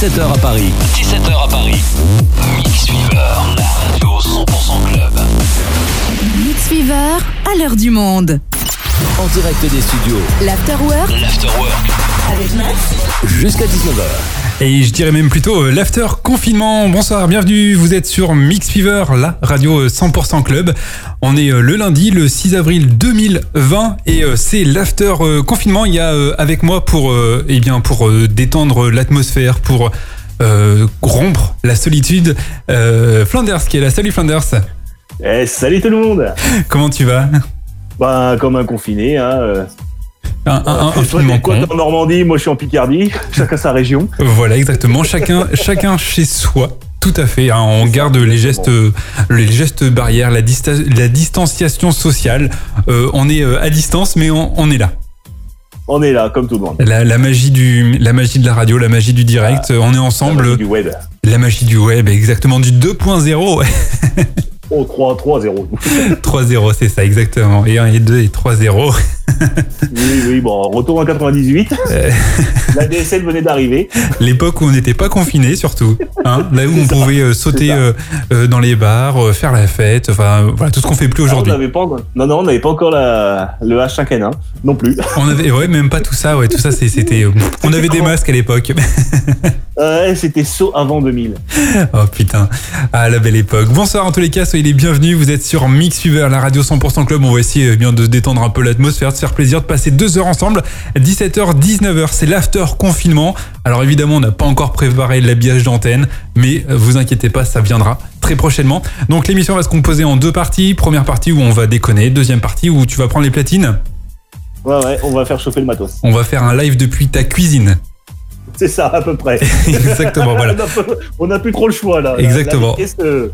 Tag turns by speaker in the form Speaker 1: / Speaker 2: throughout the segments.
Speaker 1: 17h à Paris. 17h à Paris. Mix Fever, la radio 100% club.
Speaker 2: Mix Fever, à l'heure du monde.
Speaker 1: En direct des studios.
Speaker 2: L'Afterwork
Speaker 1: L'Afterwork.
Speaker 2: avec Max.
Speaker 1: Jusqu'à 19h.
Speaker 3: Et je dirais même plutôt euh, l'after confinement. Bonsoir, bienvenue. Vous êtes sur Mix Fever, la radio euh, 100% club. On est euh, le lundi, le 6 avril 2020 et euh, c'est l'after euh, confinement. Il y a euh, avec moi pour euh, eh bien pour euh, détendre l'atmosphère, pour euh, rompre la solitude, euh, Flanders qui est là. Salut Flanders.
Speaker 4: Eh, salut tout le monde
Speaker 3: Comment tu vas?
Speaker 4: Bah comme un confiné, hein.
Speaker 3: Un, un, un,
Speaker 4: Toi, t'es quoi, en Normandie, moi je suis en Picardie, chacun sa région.
Speaker 3: Voilà, exactement. Chacun, chacun chez soi. Tout à fait. hein. On garde les gestes, les gestes barrières, la, dista- la distanciation sociale. Euh, on est euh, à distance, mais on, on est là.
Speaker 4: On est là, comme tout le monde.
Speaker 3: La, la magie du, la magie de la radio, la magie du direct. euh, on est ensemble.
Speaker 4: La magie Du web.
Speaker 3: La magie du web, exactement du 2.0.
Speaker 4: Oh 3, 3, 0.
Speaker 3: 3.0, c'est ça, exactement. Et 1 et 2 et 3.0.
Speaker 4: oui, oui, bon, retour en 98.
Speaker 3: Euh.
Speaker 4: La DSL venait d'arriver.
Speaker 3: L'époque où on n'était pas confiné, surtout. Hein, là où on
Speaker 4: ça,
Speaker 3: pouvait euh, sauter euh, euh, dans les bars, faire la fête, enfin, voilà, tout ce qu'on fait plus
Speaker 4: Ah,
Speaker 3: aujourd'hui.
Speaker 4: Non, non, on n'avait pas encore la... le H5N1 non plus.
Speaker 3: On avait, ouais, même pas tout ça, ouais, tout ça, c'était. On avait des masques à l'époque.
Speaker 4: C'était saut avant 2000.
Speaker 3: Oh putain, ah la belle époque. Bonsoir en tous les cas, soyez les bienvenus. Vous êtes sur Mix Fever, la radio 100% club. On va essayer euh, bien de détendre un peu l'atmosphère, de se faire plaisir, de passer deux heures ensemble. 17h, 19h, c'est l'after confinement. Alors évidemment, on n'a pas encore préparé l'habillage d'antenne, mais euh, vous inquiétez pas, ça viendra très prochainement. Donc l'émission va se composer en deux parties. Première partie où on va déconner, deuxième partie où tu vas prendre les platines.
Speaker 4: Ouais, ouais, on va faire chauffer le matos.
Speaker 3: On va faire un live depuis ta cuisine.
Speaker 4: C'est ça, à peu près.
Speaker 3: Exactement, voilà.
Speaker 4: on, a, peu- on a plus trop le choix, là.
Speaker 3: Exactement.
Speaker 4: la vitesse, euh,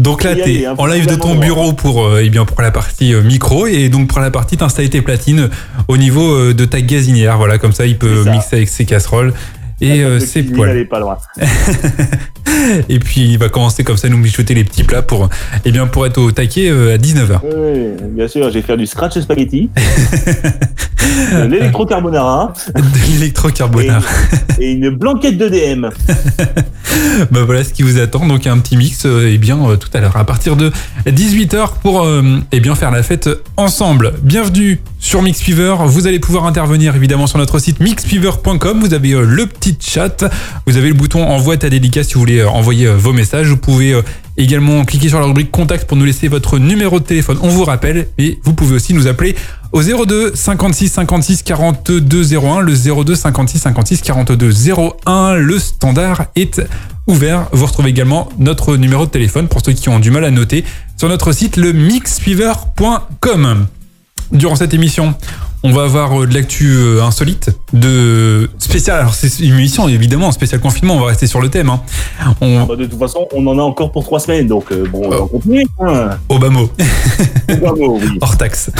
Speaker 3: Donc là, t'es
Speaker 4: aller, hein,
Speaker 3: en live de ton bureau pour, euh, eh bien, pour la partie euh, micro et donc pour la partie t'installer tes platines au niveau euh, de ta gazinière. Voilà, comme ça, il peut
Speaker 4: ça.
Speaker 3: mixer avec ses casseroles et euh, ses poils.
Speaker 4: Pas loin.
Speaker 3: Et puis il va commencer comme ça à nous mijoter les petits plats pour, eh bien, pour être au taquet euh, à 19h.
Speaker 4: Oui, bien sûr, je vais faire du scratch spaghetti, de l'électrocarbonara
Speaker 3: De
Speaker 4: et une blanquette de DM.
Speaker 3: bah voilà ce qui vous attend. Donc un petit mix, euh, eh bien, tout à l'heure à partir de 18h pour, eh bien, faire la fête ensemble. Bienvenue sur Mix Fever. Vous allez pouvoir intervenir évidemment sur notre site mixfever.com. Vous avez euh, le petit chat. Vous avez le bouton envoie ta dédicace si vous voulez euh, envoyer euh, vos messages. Vous pouvez également cliquer sur la rubrique contact pour nous laisser votre numéro de téléphone. On vous rappelle et vous pouvez aussi nous appeler au 02 56 56 42 01. Le 02 56 56 42 01. Le standard est ouvert. Vous retrouvez également notre numéro de téléphone pour ceux qui ont du mal à noter sur notre site le. Durant cette émission, on va avoir euh, de l'actu euh, insolite, de spécial. Alors c'est une émission évidemment spécial confinement. On va rester sur le thème. Hein. On
Speaker 4: Bah, de toute façon, on en a encore pour trois semaines, donc euh, bon, on va continuer. Hein.
Speaker 3: Obama
Speaker 4: Bravo, oui.
Speaker 3: hors taxe.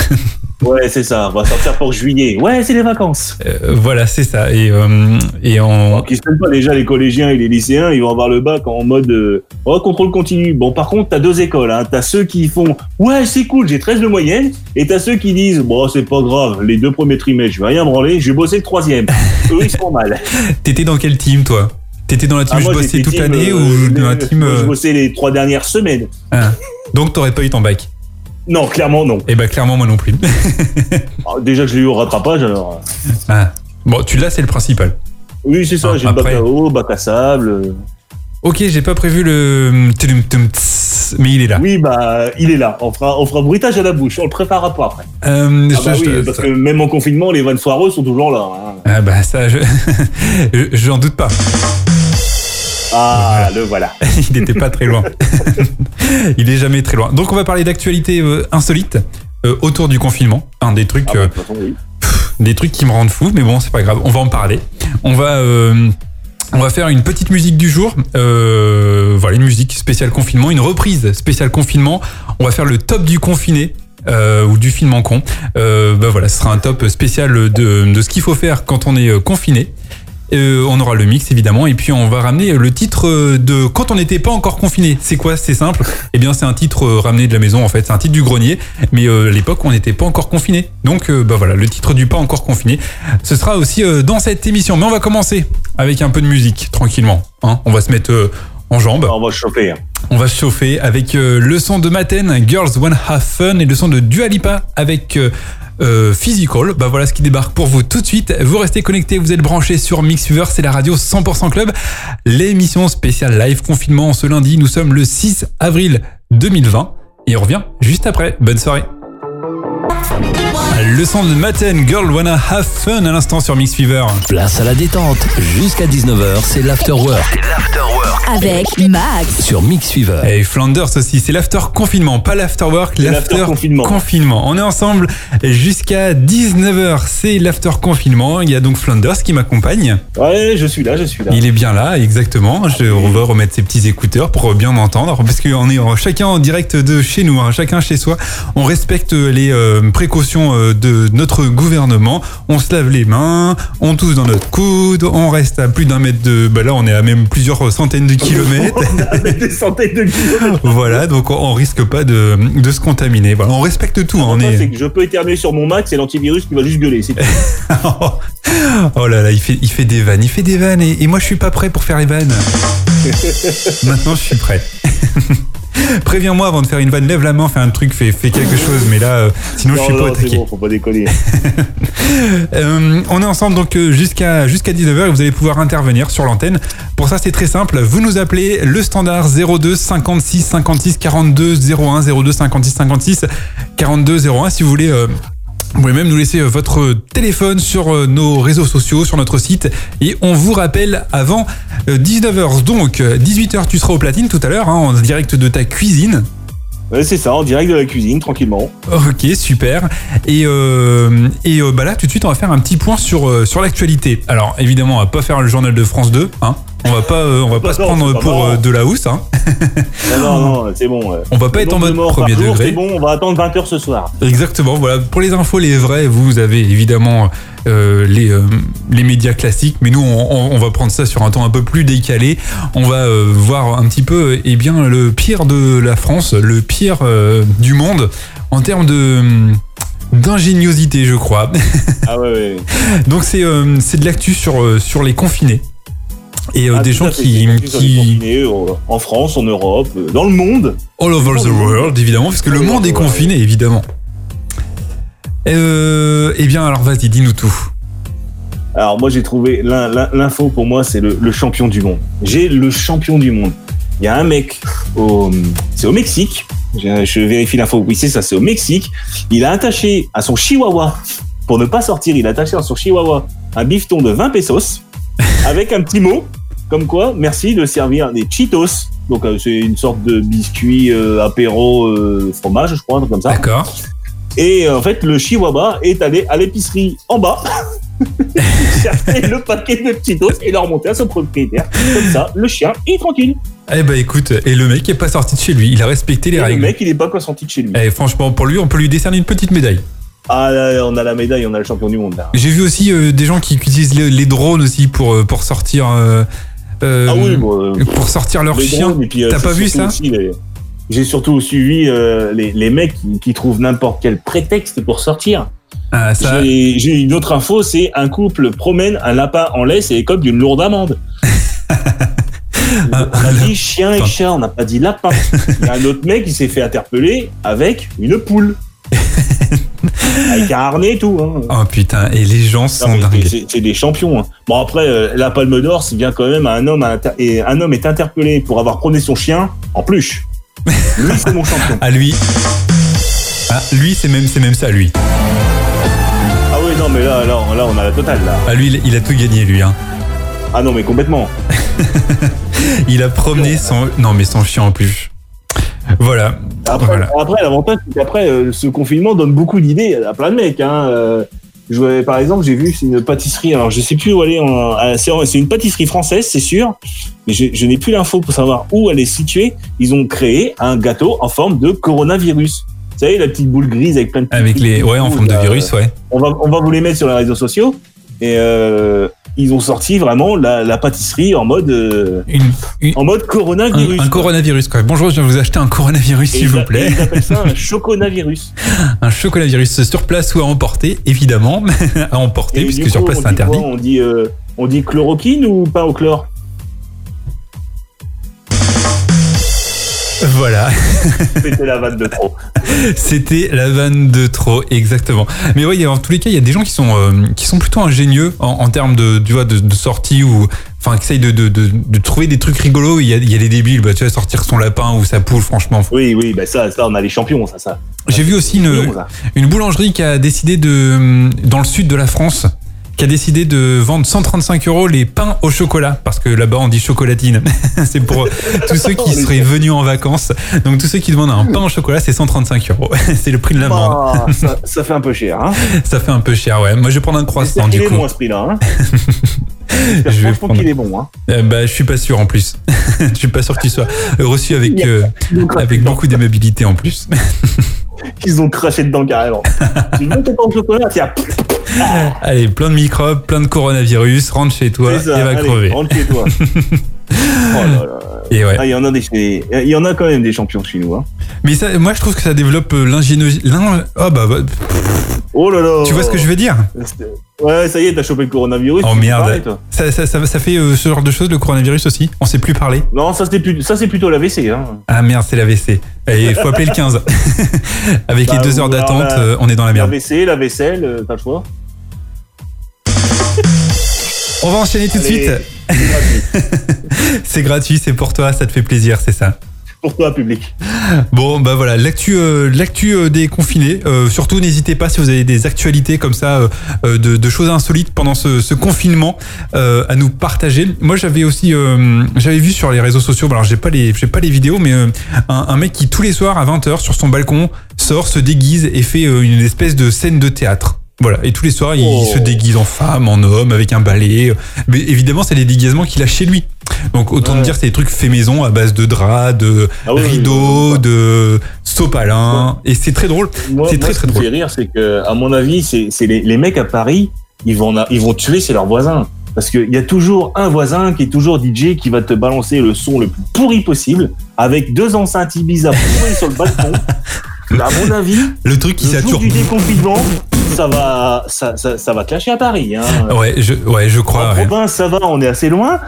Speaker 4: Ouais, c'est ça, on va sortir pour juillet. Ouais, c'est les vacances.
Speaker 3: Euh, voilà, c'est ça. Et euh, et en
Speaker 4: Alors qu'ils se pas déjà, les collégiens et les lycéens, ils vont avoir le bac en mode euh, oh, contrôle continu. Bon, par contre, t'as deux écoles. Hein. T'as ceux qui font ouais, c'est cool, j'ai 13 de moyenne, et t'as ceux qui disent bon, c'est pas grave, les deux premiers trimestres, je vais rien branler, je vais bosser le troisième. Eux, ils sont mal.
Speaker 3: t'étais dans quel team toi? T'étais dans la team
Speaker 4: Ah,
Speaker 3: je
Speaker 4: moi,
Speaker 3: bossais
Speaker 4: j'étais
Speaker 3: toute l'année
Speaker 4: euh,
Speaker 3: ou dans la team
Speaker 4: moi, Je bossais les trois dernières semaines.
Speaker 3: ah. Donc t'aurais pas eu ton bac.
Speaker 4: Non, clairement non.
Speaker 3: Et bah clairement moi non plus.
Speaker 4: Alors, déjà que je l'ai eu au rattrapage, alors. euh,
Speaker 3: Ah. Bon, tu l'as, c'est le principal.
Speaker 4: Oui, c'est ça,
Speaker 3: Ah,
Speaker 4: j'ai le bac à eau, bac à sable.
Speaker 3: Ok, j'ai pas prévu le tss, mais il est là.
Speaker 4: Oui, bah, il est là. On fera, on fera bruitage à la bouche. On le préparera pas après.
Speaker 3: Euh,
Speaker 4: Ah
Speaker 3: je-
Speaker 4: bah
Speaker 3: je-
Speaker 4: oui, parce
Speaker 3: ça-
Speaker 4: que même en confinement, les vannes foireux sont toujours là. hein.
Speaker 3: Ah bah ça, je- j'en doute pas.
Speaker 4: Ah, le voilà.
Speaker 3: Il n'était pas très loin. il est jamais très loin. Donc on va parler d'actualité euh, insolite euh, autour du confinement. Un des trucs,
Speaker 4: Ah, bah,
Speaker 3: euh,
Speaker 4: de toute façon, oui.
Speaker 3: des trucs qui me rendent fou, mais bon, c'est pas grave. On va en parler. On va on va faire une petite musique du jour. Euh, voilà, une musique spéciale confinement, une reprise spéciale confinement. On va faire le top du confiné. euh, ou du film en con. Euh, bah voilà, ce sera un top spécial de, de ce qu'il faut faire quand on est confiné. Euh, on aura le mix évidemment et puis on va ramener le titre euh, de quand on n'était pas encore confiné. C'est quoi? C'est simple. Eh bien c'est un titre euh, ramené de la maison en fait. C'est un titre du grenier, mais euh, à l'époque on n'était pas encore confiné. Donc euh, bah voilà, le titre du pas encore confiné. Ce sera aussi euh, dans cette émission. Mais on va commencer avec un peu de musique tranquillement. hein. on va se mettre euh, en jambes.
Speaker 4: On va se chauffer. hein.
Speaker 3: On va se chauffer avec euh, le son de Maten, Girls Wanna Have Fun, et le son de Dua Lipa avec euh, Physical. Bah voilà ce qui débarque pour vous tout de suite. Vous restez connectés, vous êtes branchés sur Mixfever, c'est la radio 100% Club. L'émission spéciale live confinement ce lundi. Nous sommes le 6 avril 2020 et on revient juste après. Bonne soirée. Le son de Maten, Girl Wanna Have Fun à l'instant sur Mixfever.
Speaker 1: Place à la détente. Jusqu'à 19h, c'est l'afterwork. C'est l'afterwork.
Speaker 2: Avec Max.
Speaker 1: Sur Mix Fever.
Speaker 3: Et Flanders aussi, c'est l'after confinement, pas l'after work, l'after
Speaker 4: confinement.
Speaker 3: confinement. On est ensemble jusqu'à 19h, c'est l'after confinement. Il y a donc Flanders qui m'accompagne.
Speaker 4: Ouais, je suis là, je suis là.
Speaker 3: Il est bien là, exactement. Je, on va remettre ses petits écouteurs pour bien m'entendre, parce qu'on est chacun en direct de chez nous, hein, chacun chez soi. On respecte les euh, précautions euh, de notre gouvernement. On se lave les mains, on tousse dans notre coude, on reste à plus d'un mètre de... Bah là, on est à même plusieurs centaines de kilomètres.
Speaker 4: Avec des centaines de kilomètres.
Speaker 3: Voilà, donc on- risque pas de, de se contaminer. Voilà, on respecte tout. on est...
Speaker 4: C'est que je peux éternuer sur mon Mac, c'est l'antivirus qui va juste gueuler. c'est
Speaker 3: oh là là, il fait, il fait des vannes, il fait des vannes, et, et moi je suis pas prêt pour faire les vannes. Maintenant je suis prêt. Préviens-moi avant de faire une vanne, lève la main, fais un truc, fais, fais quelque chose, mais là, euh, sinon je suis
Speaker 4: Non,
Speaker 3: pas
Speaker 4: non,
Speaker 3: taquet.
Speaker 4: bon, faut pas déconner.
Speaker 3: Euh, on est ensemble donc euh, jusqu'à jusqu'à 19h et vous allez pouvoir intervenir sur l'antenne. Pour ça, c'est très simple. Vous nous appelez le standard 02 56 56 42 01 02 56 56 42 01 si vous voulez. euh, vous pouvez même nous laisser euh, votre téléphone sur euh, nos réseaux sociaux, sur notre site. Et on vous rappelle avant euh, 19h. Donc, euh, 18h, tu seras au platine tout à l'heure, hein, en direct de ta cuisine.
Speaker 4: Ouais, c'est ça, en direct de la cuisine, tranquillement.
Speaker 3: Ok, super. Et, euh, et bah là, tout de suite, on va faire un petit point sur, sur l'actualité. Alors, évidemment, on va pas faire le journal de France 2. Hein. On va pas, euh, on va pas se prendre
Speaker 4: pas
Speaker 3: pour euh, de la housse. Hein.
Speaker 4: Non, non, non, c'est bon.
Speaker 3: On va pas être en
Speaker 4: de
Speaker 3: mode
Speaker 4: par
Speaker 3: premier
Speaker 4: jour,
Speaker 3: degré.
Speaker 4: C'est bon, on va attendre 20h ce soir.
Speaker 3: Exactement. Voilà. Pour les infos, les vrais, vous avez évidemment euh, les, euh, les médias classiques, mais nous, on, on- on va prendre ça sur un ton un peu plus décalé. On va euh, voir un petit peu, eh bien, le pire de la France, le pire du monde en termes de hum, d'ingéniosité, je crois.
Speaker 4: Ah ouais, ouais.
Speaker 3: Donc c'est euh, de l'actu sur sur les confinés et euh,
Speaker 4: Ah,
Speaker 3: des gens qui qui
Speaker 4: euh, en France, en Europe, euh, dans le monde.
Speaker 3: all over the world évidemment parce que le monde est confiné évidemment. Euh, eh bien alors vas-y dis-nous tout.
Speaker 4: Alors moi j'ai trouvé l'in- l'in- l'info pour moi c'est le, le champion du monde. J'ai le champion du monde. Il y a un mec au c'est au Mexique. Je, je vérifie l'info. Oui c'est ça c'est au Mexique. Il a attaché à son chihuahua pour ne pas sortir. Il a attaché à son chihuahua un bifton de 20 pesos avec un petit mot comme quoi merci de servir des Cheetos. Donc euh, c'est une sorte de biscuit euh, apéro euh, fromage je crois un truc comme ça.
Speaker 3: D'accord.
Speaker 4: Et en fait, le chihuahua est allé à l'épicerie en bas, chercher le paquet de Cheetos et le remonter à son propriétaire. Comme ça, le chien est tranquille.
Speaker 3: Eh ben écoute et le mec est pas sorti de chez lui. Il a respecté les
Speaker 4: Et le
Speaker 3: règles.
Speaker 4: mec, il est pas consenti de chez lui.
Speaker 3: Eh, franchement pour lui on peut lui décerner une petite médaille.
Speaker 4: Ah là, on a la médaille, on a le champion du monde là.
Speaker 3: J'ai vu aussi euh, des gens qui utilisent les, les drones aussi pour pour sortir euh, euh,
Speaker 4: ah oui, euh,
Speaker 3: pour sortir leur chien.
Speaker 4: euh,
Speaker 3: T'as pas vu ça
Speaker 4: J'ai surtout suivi euh, les, les mecs qui, qui trouvent n'importe quel prétexte pour sortir.
Speaker 3: Ah, ça,
Speaker 4: J'ai une autre info, c'est un couple promène un lapin en laisse et écope d'une lourde amende.
Speaker 3: Un-
Speaker 4: on a dit chien et chat, on n'a pas dit lapin. Il y a un autre mec qui s'est fait interpeller avec une poule. Avec un harnais et tout. Hein.
Speaker 3: Oh putain, et les gens sont dingues.
Speaker 4: c'est- des champions. hein. Bon après, euh, la Palme d'Or, c'est bien quand même un homme, et un homme est interpellé pour avoir promené son chien en peluche. Lui, c'est mon champion.
Speaker 3: Ah lui. Ah, lui, c'est même, même ça, lui.
Speaker 4: Ah oui, non, mais là, là, là, on a la totale là.
Speaker 3: Ah lui, il- a tout gagné, lui. Hein.
Speaker 4: Ah non, mais complètement.
Speaker 3: Il a promené son, non mais son chien en plus. Voilà.
Speaker 4: Après,
Speaker 3: Voilà.
Speaker 4: après l'avantage, c'est qu'après, euh, ce confinement donne beaucoup d'idées à plein de mecs. Hein. Euh, je par exemple, j'ai vu une pâtisserie. Alors, je sais plus où elle est. Ah, c'est une pâtisserie française, c'est sûr. Mais je, je n'ai plus l'info pour savoir où elle est située. Ils ont créé un gâteau en forme de coronavirus. Vous savez, la petite boule grise avec plein de
Speaker 3: Avec les, ouais, en forme de virus, ouais.
Speaker 4: on va, on va vous les mettre sur les réseaux sociaux. Et euh, ils ont sorti vraiment la, la pâtisserie en mode, euh,
Speaker 3: Une- une-
Speaker 4: en mode coronavirus.
Speaker 3: un coronavirus. Quoi. Bonjour, je viens vous acheter un coronavirus, s'il vous plaît.
Speaker 4: Ils appellent ça un choconavirus.
Speaker 3: Un chocolavirus sur place ou à emporter, évidemment. à emporter,
Speaker 4: Et
Speaker 3: puisque sur place c'est
Speaker 4: quoi
Speaker 3: interdit.
Speaker 4: On dit, euh, on dit chloroquine ou pas au chlore?
Speaker 3: Voilà,
Speaker 4: C'était la vanne de trop.
Speaker 3: c'était la vanne de trop, exactement. Mais oui, en tous les cas, il y a des gens qui sont, euh, qui sont plutôt ingénieux en, en termes de, tu vois, de, de sortie ou. Enfin, qui essayent de, de, de, de trouver des trucs rigolos. Il y a, il y a les débiles, bah, tu vois, sortir son lapin ou sa poule, franchement.
Speaker 4: Oui, oui, bah ça, ça, on a les champions, ça, ça.
Speaker 3: J'ai vu aussi une. Une boulangerie qui a décidé de, dans le sud de la France, qui a décidé de vendre 135 euros les pains au chocolat, parce que là-bas on dit chocolatine. c'est pour tous ceux qui seraient venus en vacances. Donc tous ceux qui demandent un pain au chocolat, c'est 135 euros. c'est le prix de l'amende.
Speaker 4: Ah, ça, ça fait un peu cher, hein.
Speaker 3: Ça fait un peu cher, ouais. Moi je vais prendre un croissant du
Speaker 4: est
Speaker 3: coup.
Speaker 4: bon à ce prix-là, hein.
Speaker 3: Je vais prendre.
Speaker 4: qu'il est bon, hein.
Speaker 3: Euh, bah, je suis pas sûr en plus. je suis pas sûr que tu sois reçu avec, euh, avec beaucoup d'aimabilité en plus.
Speaker 4: Ils ont craché dedans carrément. tu veux ton pain au chocolat Tiens,
Speaker 3: Allez, plein de microbes, plein de coronavirus, rentre chez toi
Speaker 4: ça.
Speaker 3: et va
Speaker 4: allez,
Speaker 3: crever.
Speaker 4: Rentre chez toi. oh là là.
Speaker 3: Et ouais.
Speaker 4: Ah, il y en a des, il y en a quand même des champions chez nous, hein.
Speaker 3: Mais ça, moi, je trouve que ça développe euh, l'ingéniosité. l'in- Oh bah, bah,
Speaker 4: Oh là là.
Speaker 3: tu vois ce que je veux dire?
Speaker 4: Ouais, ça y est, t'as chopé le coronavirus.
Speaker 3: Oh, merde.
Speaker 4: parler, toi.
Speaker 3: ça, ça, ça, ça fait euh, ce genre de choses, le coronavirus aussi? On sait plus parler
Speaker 4: Non, ça c'est plus, ça c'est plutôt l'AVC, hein.
Speaker 3: Ah merde, c'est l'AVC. Il faut appeler le 15. Avec
Speaker 4: Bah,
Speaker 3: les deux heures d'attente,
Speaker 4: la-
Speaker 3: euh, on est dans la merde.
Speaker 4: L'AVC, la vaisselle, euh, t'as le choix.
Speaker 3: On va enchaîner tout de suite.
Speaker 4: C'est gratuit.
Speaker 3: C'est gratuit, c'est pour toi, ça te fait plaisir, c'est ça.
Speaker 4: Pour toi, public.
Speaker 3: Bon, bah voilà, l'actu, euh, l'actu euh, des confinés. Euh, surtout, n'hésitez pas si vous avez des actualités comme ça, de, de choses insolites pendant ce, ce confinement, euh, à nous partager. Moi, j'avais aussi, euh, j'avais vu sur les réseaux sociaux. bon, Alors, j'ai pas les, j'ai pas les vidéos, mais euh, un, un mec qui tous les soirs à 20h sur son balcon sort, se déguise et fait une espèce de scène de théâtre. Voilà, et tous les soirs, il
Speaker 4: Oh.
Speaker 3: se déguise en femme, en homme, avec un balai. Mais évidemment, c'est les déguisements qu'il a chez lui. Donc, autant
Speaker 4: Ouais.
Speaker 3: dire, c'est des trucs faits maison à base de draps, de
Speaker 4: Ah oui,
Speaker 3: rideaux,
Speaker 4: oui, oui.
Speaker 3: de sopalin. Et c'est très drôle. C'est
Speaker 4: moi,
Speaker 3: très,
Speaker 4: ce
Speaker 3: très
Speaker 4: qui me
Speaker 3: drôle.
Speaker 4: fait rire, c'est que, à mon avis, c'est les, les mecs à Paris, ils vont, ils vont tuer, c'est leurs voisins. Parce qu'il y a toujours un voisin qui est toujours DJ qui va te balancer le son le plus pourri possible avec deux enceintes Ibiza pourries sur le balcon. À mon avis,
Speaker 3: Le truc qui sature.
Speaker 4: du déconfinement, ça va, ça, ça, ça va clasher à Paris. Hein.
Speaker 3: Ouais, je, ouais, je crois.
Speaker 4: en
Speaker 3: Ouais,
Speaker 4: province, ça va, on est assez loin.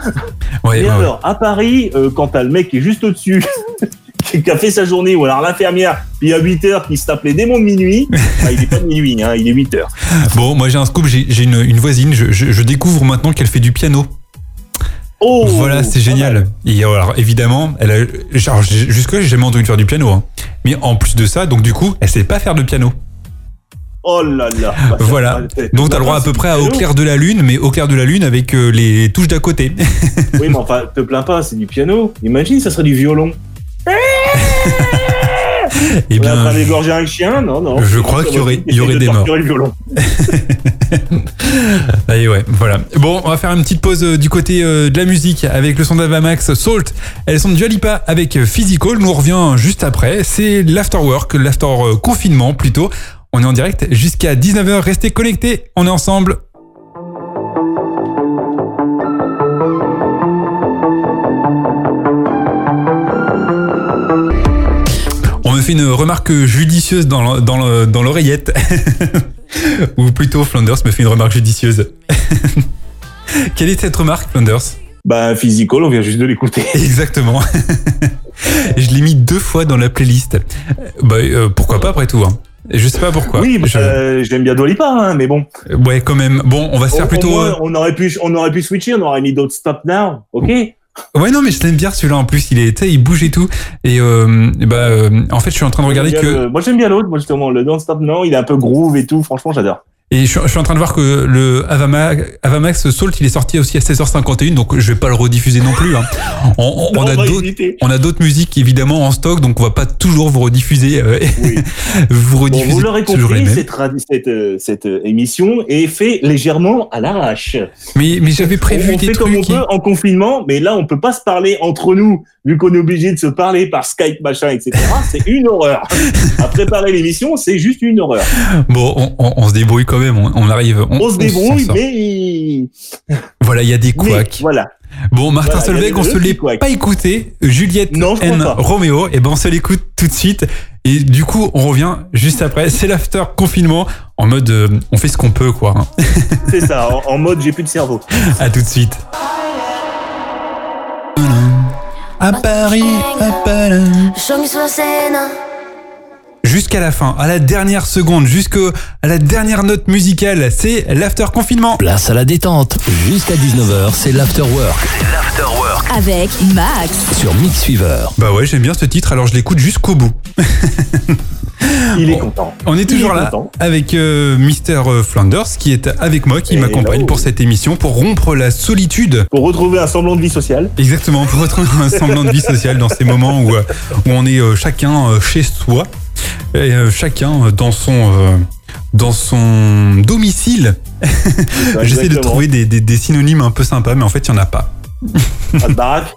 Speaker 3: ouais,
Speaker 4: alors, à Paris, euh, quand t'as le mec qui est juste au-dessus, qui a fait sa journée, ou alors l'infirmière, puis à 8 heures, qui se tape les démons de minuit, bah, il est pas de minuit, hein, il est 8 heures.
Speaker 3: Bon, moi j'ai un scoop. J'ai une, une voisine. Je, je, je découvre maintenant qu'elle fait du piano.
Speaker 4: Oh
Speaker 3: voilà, c'est génial. Et alors, évidemment, elle a, genre, jusque-là, j'ai jamais entendu faire du piano. hein. Mais en plus de ça, donc du coup, elle sait pas faire de piano.
Speaker 4: Oh là là. Bah,
Speaker 3: Voilà.
Speaker 4: faire.
Speaker 3: Donc t'as le droit à peu près à au clair de la lune, mais au clair de la lune avec euh, les touches d'à côté.
Speaker 4: Oui, mais enfin, te plains pas, c'est du piano. Imagine, ça serait du violon.
Speaker 3: Eh
Speaker 4: On est en
Speaker 3: bien,
Speaker 4: train un chien Non, non.
Speaker 3: je crois qu'il y aurait- il y aurait des morts.
Speaker 4: Le violon.
Speaker 3: Allez, ouais, voilà. Bon, on va faire une petite pause euh, du côté euh, de la musique avec le son d'Avamax Salt. Elles sont de Dualipa avec Physical. Nous on revient juste après. C'est l'afterwork, l'after confinement plutôt. On est en direct jusqu'à 19h. Restez connectés. On est ensemble. On me fait une remarque judicieuse dans le- dans le- dans l'oreillette. Ou plutôt, Flanders me fait une remarque judicieuse. Quelle est cette remarque, Flanders?
Speaker 4: Bah, physical, on vient juste de l'écouter.
Speaker 3: Exactement. je l'ai mis deux fois dans la playlist. Bah, euh, pourquoi pas après tout hein. Je sais pas pourquoi.
Speaker 4: oui,
Speaker 3: Je-
Speaker 4: euh, j'aime bien Dolipa, hein, mais bon.
Speaker 3: Ouais, quand même. Bon, on va se faire
Speaker 4: au
Speaker 3: plutôt.
Speaker 4: moins,
Speaker 3: euh,
Speaker 4: on, aurait pu, on aurait pu switcher, on aurait mis d'autres Stop Now, ok
Speaker 3: Ouais, non, mais je l'aime bien celui-là en plus. Il sais, il bouge et tout. Et euh, bah, euh, en fait, je suis en train de regarder que.
Speaker 4: le- Moi, j'aime bien l'autre, moi, justement, le Don't Stop Now, il est un peu groove et tout, franchement, j'adore.
Speaker 3: Et je, suis- je suis en train de voir que le Avamax, Avamax Salt, il est sorti aussi à 16h51, donc je vais pas le rediffuser non plus. hein. On, on- on
Speaker 4: Non,
Speaker 3: a
Speaker 4: on
Speaker 3: a d'autres musiques évidemment en stock, donc on va pas toujours vous rediffuser, euh,
Speaker 4: Oui.
Speaker 3: vous
Speaker 4: Bon,
Speaker 3: rediffuser
Speaker 4: vous l'aurez compris, cette, euh, cette euh, émission est faite légèrement à l'arrache.
Speaker 3: Mais, mais j'avais prévu
Speaker 4: on
Speaker 3: des
Speaker 4: fait comme on
Speaker 3: trucs. qui-
Speaker 4: peut en confinement, mais là, on peut pas se parler entre nous, vu qu'on est obligé de se parler par Skype, machin, etc. c'est une horreur. À préparer l'émission, c'est juste une horreur.
Speaker 3: Bon, on, on- on se débrouille quand même. On, on arrive.
Speaker 4: On, se débrouille, mais.
Speaker 3: Voilà, il y a des couacs.
Speaker 4: voilà.
Speaker 3: Bon, Martin
Speaker 4: Voilà,
Speaker 3: Solveig, on se l'est pas écouté. Juliette
Speaker 4: Non,
Speaker 3: N. Roméo, et ben on se l'écoute tout de suite. Et du coup, on revient juste après. C'est l'after confinement en mode euh, on fait ce qu'on peut, quoi. hein.
Speaker 4: C'est ça, en, en mode j'ai plus de cerveau.
Speaker 3: À tout de suite. À Paris, à Paris. Jusqu'à la fin, à la dernière seconde, jusqu'à la dernière note musicale, c'est l'after confinement.
Speaker 1: Place à la détente. Jusqu'à 19h, c'est l'afterwork. C'est l'afterwork
Speaker 2: Avec Max.
Speaker 1: sur Mix Fever.
Speaker 3: Bah ouais, j'aime bien ce titre, alors je l'écoute jusqu'au bout.
Speaker 4: Il est content.
Speaker 3: On est toujours
Speaker 4: est
Speaker 3: là
Speaker 4: content.
Speaker 3: avec euh, Mister Flanders qui est avec moi, qui
Speaker 4: Hello.
Speaker 3: m'accompagne pour cette émission, pour rompre la solitude.
Speaker 4: Pour retrouver un semblant de vie sociale.
Speaker 3: Exactement, pour retrouver un semblant de vie sociale dans ces moments où, euh, où on est euh, chacun euh, chez soi, et euh, chacun euh, dans son, euh, dans son domicile. J'essaie de trouver des, des- des synonymes un peu sympas, mais en fait, il n'y en a pas.
Speaker 4: Pas de baraque?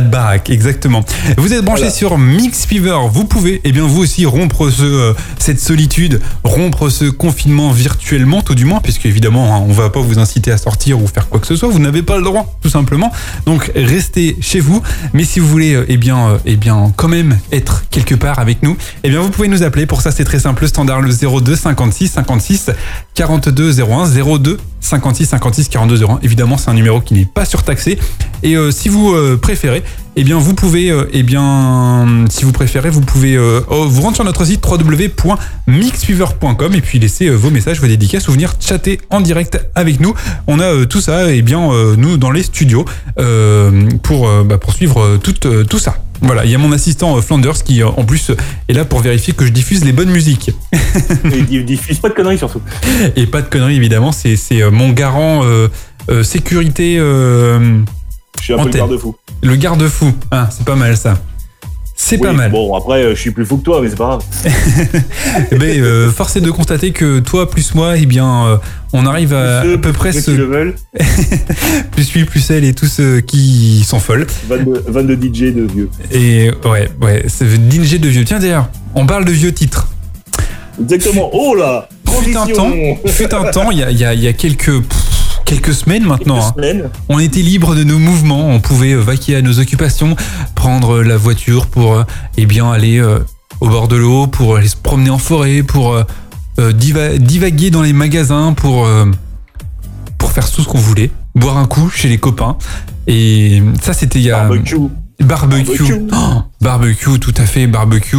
Speaker 3: Baraque, exactement. Vous êtes branché
Speaker 4: Voilà.
Speaker 3: sur Mix Fever. Vous pouvez, eh bien, vous aussi rompre ce, euh, cette solitude, rompre ce confinement virtuellement, tout du moins, puisque évidemment, hein, on va pas vous inciter à sortir ou faire quoi que ce soit. Vous n'avez pas le droit, tout simplement. Donc, restez chez vous. Mais si vous voulez, euh, eh bien, euh, eh bien, quand même être quelque part avec nous, eh bien, vous pouvez nous appeler. Pour ça, c'est très simple. Standard le 02 56 56 42 01 02 56 56 42 01. Évidemment, c'est un numéro qui n'est pas surtaxé. Et euh, si vous euh, préférez, eh bien, vous pouvez, euh, eh bien, si vous préférez, vous pouvez euh, oh, vous rendre sur notre site www.mixweaver.com et puis laisser euh, vos messages, vos dédicaces ou venir chatter en direct avec nous. On a euh, tout ça, eh bien, nous dans les studios pour bah, poursuivre tout, tout ça. Voilà, il y a mon assistant Flanders qui en plus est là pour vérifier que je diffuse les bonnes musiques.
Speaker 4: Et il diffuse pas de conneries surtout.
Speaker 3: Et pas de conneries évidemment, c'est mon garant euh, euh, sécurité, euh,
Speaker 4: suis un peu le garde-fou.
Speaker 3: le garde-fou. Ah, c'est pas mal ça. C'est pas mal.
Speaker 4: Bon, après, euh, je suis plus fou que toi, mais c'est pas grave.
Speaker 3: Eh ben, euh, force est de constater que toi plus moi, eh bien, euh, on arrive à, peu près
Speaker 4: ceux
Speaker 3: ce
Speaker 4: qui le veulent,
Speaker 3: plus lui plus elle et tous ceux qui sont folles.
Speaker 4: van de, van de DJ de vieux.
Speaker 3: Et ouais, ouais, c'est DJ de vieux. Tiens d'ailleurs, on parle de vieux titres.
Speaker 4: Exactement. Oh là
Speaker 3: Fut un temps, fut un temps, il y a, y a- il y a quelques pff, quelques semaines maintenant. hein.
Speaker 4: Semaines.
Speaker 3: On était libre de nos mouvements, on pouvait euh, vaquer à nos occupations, prendre euh, la voiture pour euh, eh bien aller au bord de l'eau, pour aller se promener en forêt, pour diva- divaguer dans les magasins, pour pour faire tout ce qu'on voulait, boire un coup chez les copains. Et ça c'était il y a
Speaker 4: Barbecue.
Speaker 3: barbecue.
Speaker 4: Barbecue.
Speaker 3: Oh, barbecue, tout à fait, barbecue.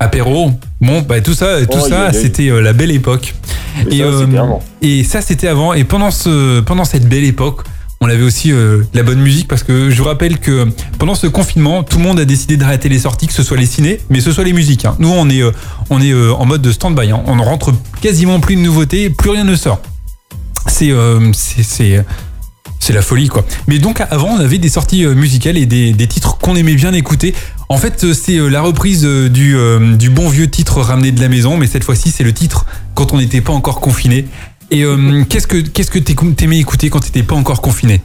Speaker 3: Apéro. Bon, bah tout ça, tout
Speaker 4: Oh,
Speaker 3: ça, c'était euh, la belle époque.
Speaker 4: Mais
Speaker 3: Et,
Speaker 4: ça,
Speaker 3: euh,
Speaker 4: c'était avant.
Speaker 3: et ça, c'était avant. Et pendant, ce, pendant cette belle époque, on avait aussi euh, la bonne musique parce que je vous rappelle que pendant ce confinement, tout le monde a décidé d'arrêter les sorties, que ce soit les ciné, mais ce soit les musiques. hein. Nous, on est, euh, on est euh, en mode de stand-by. hein. On ne rentre quasiment plus de nouveautés, plus rien ne sort. C'est c'est- c'est c'est la folie quoi. Mais donc avant on avait des sorties musicales et des, des titres qu'on aimait bien écouter. En fait euh, c'est euh, la reprise euh, du, du bon vieux titre ramené de la maison, mais cette fois-ci c'est le titre quand on n'était pas encore confiné. Et euh, qu'est-ce que qu'est-ce que t'aimais écouter quand t'étais pas encore confiné?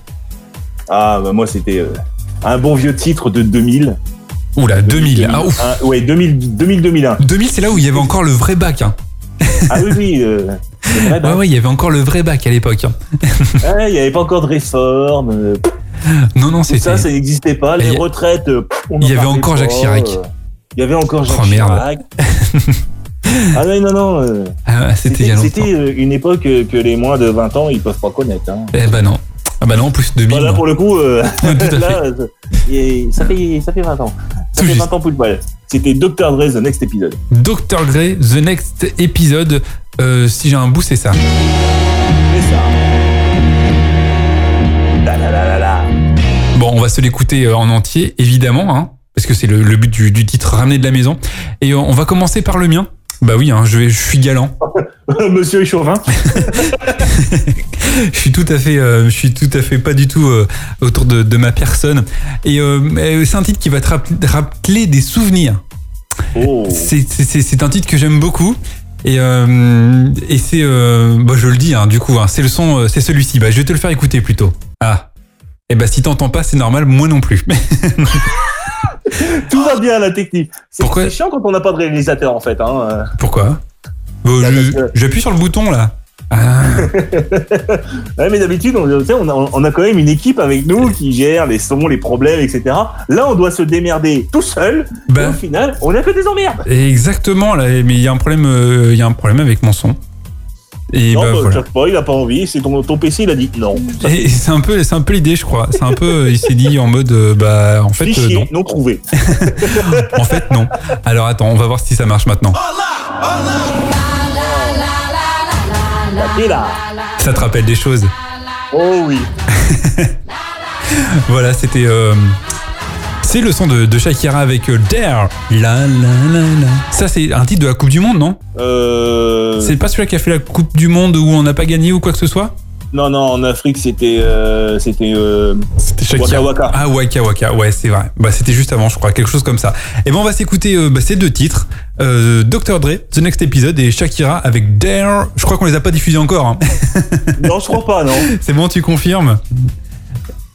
Speaker 4: Ah, bah moi, c'était un bon vieux titre de 2000.
Speaker 3: Oula 2000. Ah ouf.
Speaker 4: Un- ouais, 2000, 2000, 2001.
Speaker 3: 2000 c'est là où il y avait encore le vrai bac. Hein.
Speaker 4: Ah oui, oui. euh, vrai,
Speaker 3: Ouais ouais il y avait encore le vrai bac à l'époque. hein.
Speaker 4: ouais, Il n'y avait pas encore de réforme. Euh,
Speaker 3: Non non c'était.
Speaker 4: ça, ça n'existait pas. Les
Speaker 3: a-
Speaker 4: retraites, euh, on
Speaker 3: il y avait encore Jacques Chirac.
Speaker 4: euh, Il y avait encore Jacques
Speaker 3: Oh, merde.
Speaker 4: Chirac. ah non, non, non. euh,
Speaker 3: Ah, c'était
Speaker 4: C'était euh, une époque euh, que les moins de 20 ans, ils peuvent pas connaître. Hein.
Speaker 3: Eh ben non. Ah bah non en plus 2000.
Speaker 4: Voilà,
Speaker 3: non.
Speaker 4: pour le coup, euh, là, euh, ça, fait, ça fait 20 ans. Ça
Speaker 3: Tout
Speaker 4: fait
Speaker 3: juste.
Speaker 4: 20 ans pour le poil. C'était Dr. Dre, The Next Episode.
Speaker 3: Dr. Dre, The Next Episode. Euh, si j'ai un bout, c'est ça. Bon, on va se l'écouter euh, en entier, évidemment, hein, parce que c'est le, le but du, du titre ramené de la maison. Et euh, on va commencer par le mien. Bah oui, hein, je, vais- je suis galant.
Speaker 4: Monsieur est chauvin.
Speaker 3: Je suis tout à fait, euh, je suis tout à fait pas du tout euh, autour de, de ma personne. Et euh, c'est un titre qui va te rapp- rappeler des souvenirs.
Speaker 4: Oh.
Speaker 3: C'est- un titre que j'aime beaucoup. Et, et c'est, bah, je le dis, hein, du coup, hein, c'est le son, c'est celui-ci. Bah, je vais te le faire écouter plutôt. Ah. Et bah, si t'entends pas, c'est normal, moi non plus.
Speaker 4: Tout va bien, la technique. C'est chiant quand on n'a pas de réalisateur, en fait. Hein.
Speaker 3: Pourquoi Bon,
Speaker 4: Bah,
Speaker 3: J'appuie sur le bouton là. Ah,
Speaker 4: Ouais, mais d'habitude, on, a, on a quand même une équipe avec nous qui gère les sons, les problèmes, etc. Là, on doit se démerder tout seul. Et
Speaker 3: bah,
Speaker 4: au final, on a que des emmerdes.
Speaker 3: exactement, là, mais il y a un problème, euh, il y a un problème avec mon son. Et
Speaker 4: non,
Speaker 3: bah,
Speaker 4: bah,
Speaker 3: voilà.
Speaker 4: pas, il a pas envie. C'est ton, ton PC, il a dit non.
Speaker 3: Et c'est un peu, c'est un peu l'idée, je crois. C'est un peu, il s'est dit en mode, euh, bah, en fait, euh,
Speaker 4: Fichier
Speaker 3: non.
Speaker 4: non trouvé.
Speaker 3: En fait, non. Alors attends, on va voir si ça marche maintenant. Ça te rappelle des choses.
Speaker 4: Oh oui.
Speaker 3: Voilà, c'était. euh, c'est le son de, de Shakira avec euh, Dare. La la la la. Ça, c'est un titre de la Coupe du Monde, non?
Speaker 4: Euh...
Speaker 3: C'est pas celui-là qui a fait la Coupe du Monde où on n'a pas gagné ou quoi que ce soit?
Speaker 4: Non, non, en Afrique, c'était. euh, c'était. euh,
Speaker 3: C'était Shakira.
Speaker 4: Waka Waka.
Speaker 3: Ah, Waka Waka, ouais, c'est vrai. Bah, c'était juste avant, je crois, quelque chose comme ça. Et ben, on va s'écouter euh, bah, ces deux titres euh, Dr. Dre, The Next Episode, et Shakira avec Dare. Je crois qu'on les a pas diffusés encore. hein.
Speaker 4: Non, je crois pas, non.
Speaker 3: c'est bon, tu confirmes?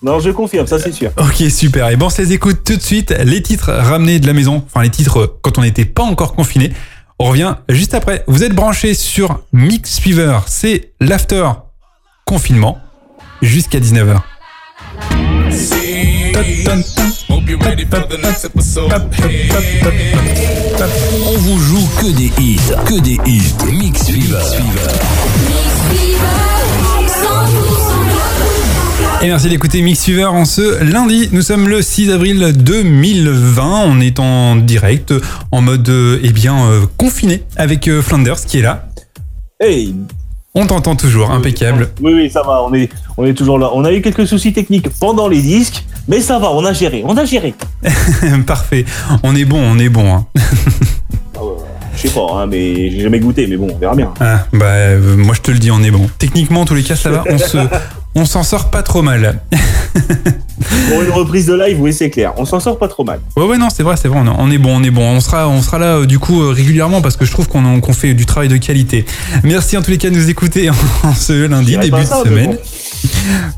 Speaker 4: Non, je confirme, ça c'est sûr.
Speaker 3: Ok, super. Et bon, on se les écoute tout de suite. Les titres ramenés de la maison, enfin les titres euh, quand on n'était pas encore confiné. On revient juste après. Vous êtes branchés sur Mix Fever. C'est l'after confinement jusqu'à 19h.
Speaker 5: Hope you're ready for the next episode.
Speaker 1: On vous joue que des hits, que des hits. Mix Fever.
Speaker 3: Et merci d'écouter Mix Fever en ce lundi. Nous sommes le 6 avril 2020. On est en direct, en mode eh bien euh, confiné avec euh, Flanders qui est là.
Speaker 4: Hey,
Speaker 3: On t'entend toujours, impeccable.
Speaker 4: Oui, oui, ça va, on est, on est toujours là. On a eu quelques soucis techniques pendant les disques, mais ça va, on a géré, on a géré.
Speaker 3: Parfait. On est bon, on est bon. hein.
Speaker 4: Je sais pas, hein, mais j'ai jamais goûté, mais bon, on verra bien.
Speaker 3: Ah, bah, euh, moi je te le dis, on est bon. Techniquement, en tous les cas, ça va. On se, on s'en sort pas trop mal.
Speaker 4: Pour une reprise de live, oui, c'est clair, on s'en sort pas trop mal.
Speaker 3: Ouais, ouais, non, c'est vrai, c'est vrai. On est- on est bon, on est bon. On sera, on sera là, euh, du coup, euh, régulièrement parce que je trouve qu'on fait du travail de qualité. Merci en tous les cas de nous écouter en ce lundi, début de
Speaker 4: ça,
Speaker 3: semaine.
Speaker 4: bon.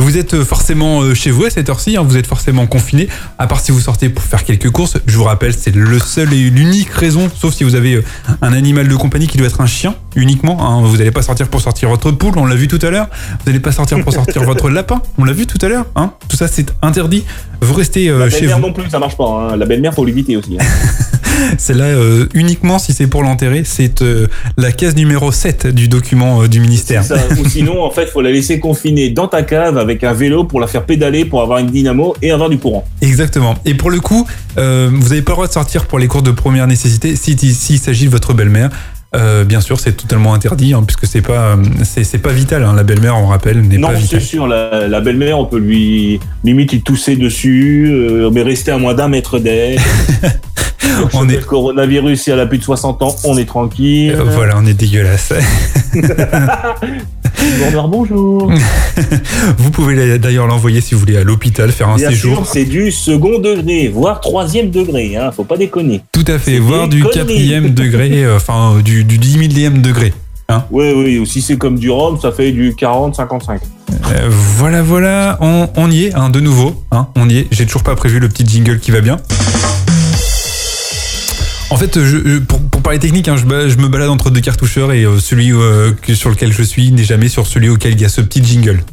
Speaker 3: Vous êtes euh, forcément chez vous à cette heure-ci, hein, vous êtes forcément confiné, à part si vous sortez pour faire quelques courses. Je vous rappelle, c'est le seul et l'unique raison, sauf si vous avez un animal de compagnie qui doit être un chien uniquement. hein. Vous n'allez pas sortir pour sortir votre poule, on l'a vu tout à l'heure. Vous n'allez pas sortir pour sortir votre lapin, on l'a vu tout à l'heure. Hein. Tout ça, c'est interdit. Vous restez euh,
Speaker 4: La
Speaker 3: chez
Speaker 4: belle-mère
Speaker 3: vous.
Speaker 4: non plus, ça marche pas. hein. La belle-mère, faut l'éviter aussi. hein.
Speaker 3: C'est là euh, uniquement si c'est pour l'enterrer. C'est euh, la case numéro 7 du document euh, du ministère.
Speaker 4: Ça, ou sinon, en fait, faut la laisser confiner dans ta cave avec un vélo pour la faire pédaler pour avoir une dynamo et avoir du courant.
Speaker 3: Exactement. Et pour le coup, vous n'avez pas le droit de sortir pour les cours de première nécessité si s'il s'agit de votre belle-mère. Euh, bien sûr, c'est totalement interdit hein, puisque c'est pas euh, c'est c'est pas vital. hein. La belle-mère, on rappelle, n'est
Speaker 4: Non,
Speaker 3: pas
Speaker 4: c'est
Speaker 3: vitale.
Speaker 4: sûr, la, la belle-mère, on peut lui limite y tousser dessus, euh, mais rester à moins d'un mètre d'elle.
Speaker 3: On est-
Speaker 4: Le coronavirus, si elle a plus de 60 ans, on est tranquille.
Speaker 3: Euh, voilà, on est dégueulasse.
Speaker 4: Bonjour, bonjour.
Speaker 3: vous pouvez d'ailleurs l'envoyer si vous voulez à l'hôpital faire un
Speaker 4: Bien
Speaker 3: séjour.
Speaker 4: c'est du second degré, voire troisième degré, hein, faut pas déconner.
Speaker 3: Tout à fait, voire du quatrième degré, euh, enfin euh, du, du 10 millième degré.
Speaker 4: Oui, oui, ou si c'est comme du rhum, ça fait du 40-55.
Speaker 3: Euh, voilà, voilà, on, on y est, hein, de nouveau, hein, on y est. J'ai toujours pas prévu le petit jingle qui va bien. En fait, je, je- pour, parler technique, hein, je, me balade entre deux cartoucheurs et euh, celui euh, que- sur lequel je suis n'est jamais sur celui auquel il y a ce petit jingle.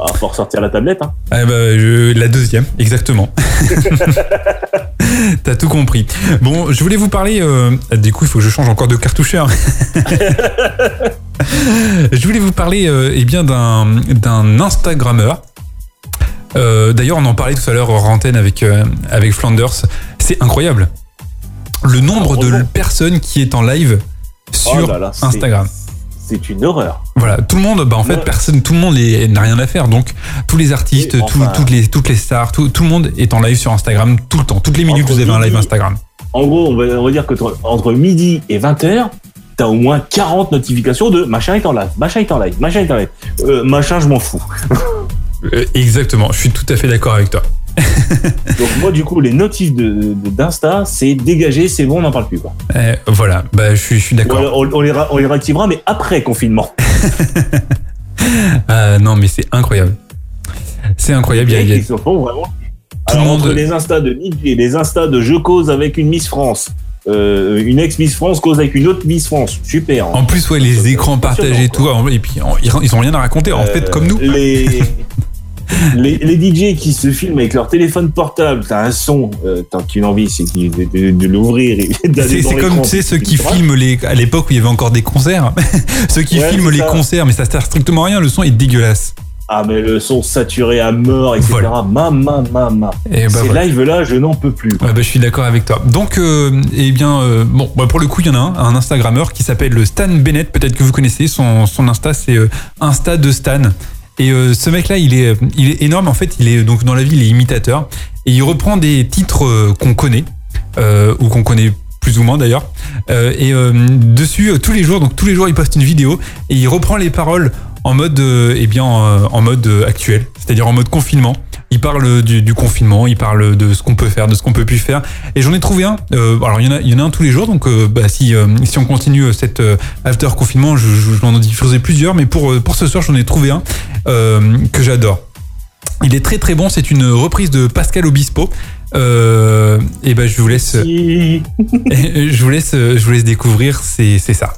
Speaker 4: Ah, faut ressortir la tablette, hein.
Speaker 3: Ah bah, je- la deuxième, exactement. T'as tout compris. Bon, je voulais vous parler. euh, du coup, il faut que je change encore de cartoucheur. je voulais vous parler, eh bien, d'un Instagrammeur. D'ailleurs, on en parlait tout à l'heure hors antenne avec avec Flanders. C'est incroyable. Le nombre de personnes qui est en live sur
Speaker 4: Oh là là, c'est-
Speaker 3: Instagram.
Speaker 4: C'est une horreur.
Speaker 3: Voilà, tout le monde, bah en fait, personne, tout le monde n'a rien à faire. Donc, tous les artistes,
Speaker 4: Oui,
Speaker 3: tout-
Speaker 4: enfin.
Speaker 3: toutes les toutes les stars, tout, tout le monde est en live sur Instagram tout le temps. Toutes les minutes, vous avez un live Instagram.
Speaker 4: En gros, on va, on va dire que entre- entre midi et 20h, t'as au moins 40 notifications de machin est en live, machin est en live, machin est en live. Euh, machin, je m'en fous.
Speaker 3: Euh, exactement, je suis tout à fait d'accord avec toi.
Speaker 4: Donc moi, du coup, les notifs de- de- d'Insta, c'est dégagé, c'est bon, on n'en parle plus. Quoi.
Speaker 3: Euh, voilà, bah je suis, je suis
Speaker 4: Ou
Speaker 3: d'accord.
Speaker 4: On, on les, on les réactivera, mais après confinement.
Speaker 3: Ah, non, mais c'est incroyable. C'est incroyable. il y a- y a-
Speaker 4: Ils se font vraiment.
Speaker 3: Tout le
Speaker 4: Alors,
Speaker 3: monde-
Speaker 4: entre les instas de et les instas de Je cause avec une Miss France, euh, une ex Miss France cause avec une autre Miss France. Super. hein.
Speaker 3: En plus, ouais, les écrans partagés et tout. Et puis, ils ils ont rien à raconter. En fait,
Speaker 4: Euh,
Speaker 3: comme nous.
Speaker 4: Les, les, les DJ qui se filment avec leur téléphone portable, t'as un son, euh, t'as qu'une envie, c'est de, de- de l'ouvrir
Speaker 3: C'est comme tu sais ceux qui filment les à l'époque où il y avait encore des concerts, ceux qui
Speaker 4: Ouais,
Speaker 3: filment les
Speaker 4: ça.
Speaker 3: concerts, mais ça sert strictement à rien. Le son est dégueulasse.
Speaker 4: Ah, mais le son saturé à mort, etc.
Speaker 3: Voilà.
Speaker 4: Mama, mama.
Speaker 3: Et bah,
Speaker 4: Ces
Speaker 3: voilà.
Speaker 4: lives-là, je n'en peux plus.
Speaker 3: Ouais, bah, je suis d'accord avec toi. Donc, euh, eh bien, euh, bon, bah, pour le coup, il y en a un, un Instagrammeur qui s'appelle le Stan Bennett. Peut-être que vous connaissez son, son Insta, c'est euh, Insta de Stan. Et euh, ce mec-là, il est, il est énorme. En fait, il est donc dans la vie, il est imitateur et il reprend des titres euh, qu'on connaît euh, ou qu'on connaît plus ou moins d'ailleurs. Et dessus, tous les jours, donc tous les jours, il poste une vidéo et il reprend les paroles en mode, eh bien, en mode actuel, c'est-à-dire en mode confinement. Il parle du, du confinement, il parle de ce qu'on peut faire, de ce qu'on peut plus faire. Et j'en ai trouvé un. euh, alors il y en a, il y en a un tous les jours. Donc euh, bah, si euh, si on continue cette after confinement, je, je, j'en diffuserai plusieurs. Mais pour pour ce soir, j'en ai trouvé un que j'adore. Il est très très bon. C'est une reprise de Pascal Obispo. Et ben je vous laisse, je vous laisse, je vous laisse découvrir. C'est c'est ça.